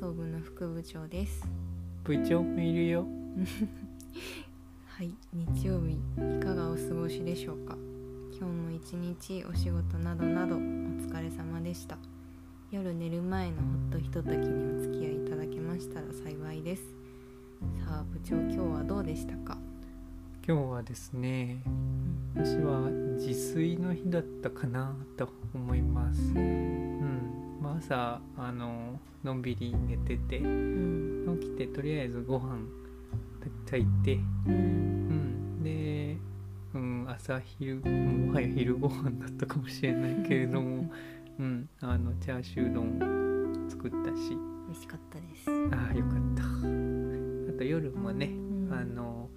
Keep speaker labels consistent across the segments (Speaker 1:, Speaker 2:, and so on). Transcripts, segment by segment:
Speaker 1: 送部の副部長です。
Speaker 2: 部長もいるよ。
Speaker 1: はい。日曜日いかがお過ごしでしょうか？今日も一日お仕事などなどお疲れ様でした。夜寝る前のほっとひとときにお付き合いいただけましたら幸いです。さあ部長今日はどうでしたか？
Speaker 2: 今日はですね私は自炊の日だったかなと思います。うん、まあ、朝あののんびり寝てて
Speaker 1: うん。
Speaker 2: 起きてとりあえずご飯炊いて
Speaker 1: うん。
Speaker 2: うん。で、うん、朝昼もはや昼ご飯だったかもしれないけれども うん。あのチャーシュー丼作ったし。
Speaker 1: 美味しかったです。
Speaker 2: ああよかった。あと夜もね
Speaker 1: うん。
Speaker 2: あの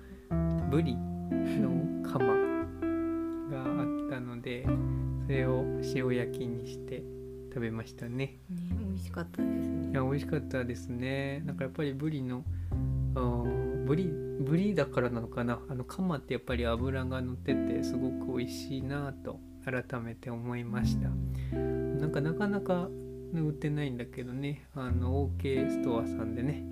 Speaker 2: ブリの釜があったのでそれを塩焼きにして食べましたね。
Speaker 1: ね美味しかったですね。
Speaker 2: いや美味しかったですね。なんかやっぱりブリのブリブリだからなのかな。あの釜ってやっぱり脂が乗っててすごく美味しいなと改めて思いました。なんかなかなかね売ってないんだけどね。あの OK ストアさんでね。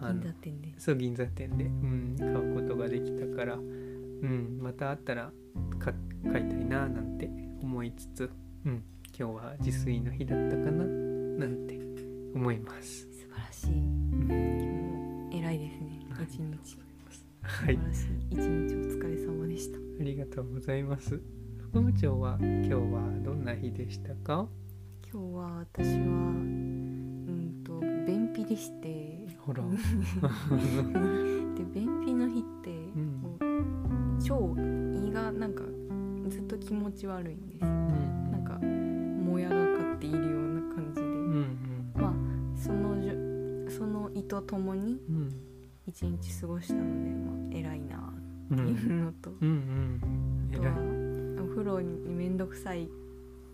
Speaker 1: あ
Speaker 2: あの
Speaker 1: 銀座店で。
Speaker 2: そう銀座店で、うん、買うことができたから、うん、またあったら買買いたいななんて思いつつ、うん、今日は自炊の日だったかな？なんて思います。
Speaker 1: 素晴らしい。
Speaker 2: うん
Speaker 1: もう偉いですね。
Speaker 2: はい。
Speaker 1: 一日。
Speaker 2: はい。
Speaker 1: 素晴、らしい一日お疲れ様でした。
Speaker 2: ありがとうございます。副部長は今日はどんな日でしたか？
Speaker 1: 今日は私はうんと便秘でして。
Speaker 2: ほら、
Speaker 1: で便秘の日って、
Speaker 2: ん。
Speaker 1: こう超胃がなんかずっと気持ち悪いんですよ。
Speaker 2: うん、
Speaker 1: もやがかっているような感じで、
Speaker 2: うんうん。
Speaker 1: まあそのじゅその胃とともに
Speaker 2: うん。
Speaker 1: 一日過ごしたので、まあ、偉いな
Speaker 2: うん
Speaker 1: っていうのと、
Speaker 2: うん。うん
Speaker 1: あと
Speaker 2: 偉い。
Speaker 1: はお風呂にめんどくさい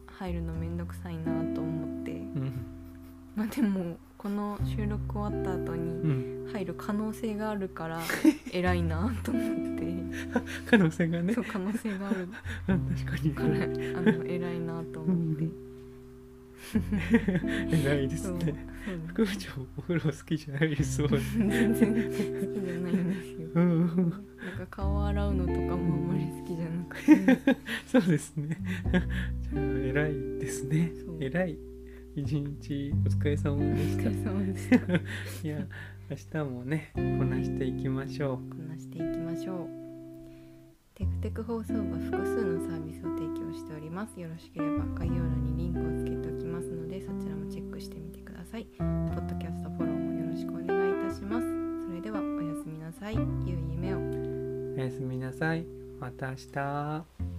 Speaker 1: 入るのめんどくさいなと思って。
Speaker 2: うん。
Speaker 1: まあでもこの収録終わった後
Speaker 2: う
Speaker 1: に
Speaker 2: ん。
Speaker 1: 入る可能性があるから 偉いなと思って。
Speaker 2: 可能性がね。
Speaker 1: そう可能性がある
Speaker 2: 確かに。
Speaker 1: からあの偉いなと思って
Speaker 2: 偉いですね。副部長お風呂好きじゃないです
Speaker 1: 全然好きじゃないんですよ。
Speaker 2: うん。
Speaker 1: なんか顔洗うのとかもあんまり好きじゃなくて。
Speaker 2: そうですね。じゃあ偉いですね。偉い一日お疲れ様で
Speaker 1: お
Speaker 2: した。
Speaker 1: 疲れ様でした。こ
Speaker 2: いや明日もねこなしていきましょ
Speaker 1: なしていきましょう。テクテク放送部は複数のサービスを提供しております。よろしければ概要欄にリンクをつけますのでそちらもチェックしてみてくださいポッドキャストフォローもよろしくお願いいたしますそれではおやすみなさい良い夢を。
Speaker 2: おやすみなさい。また明日。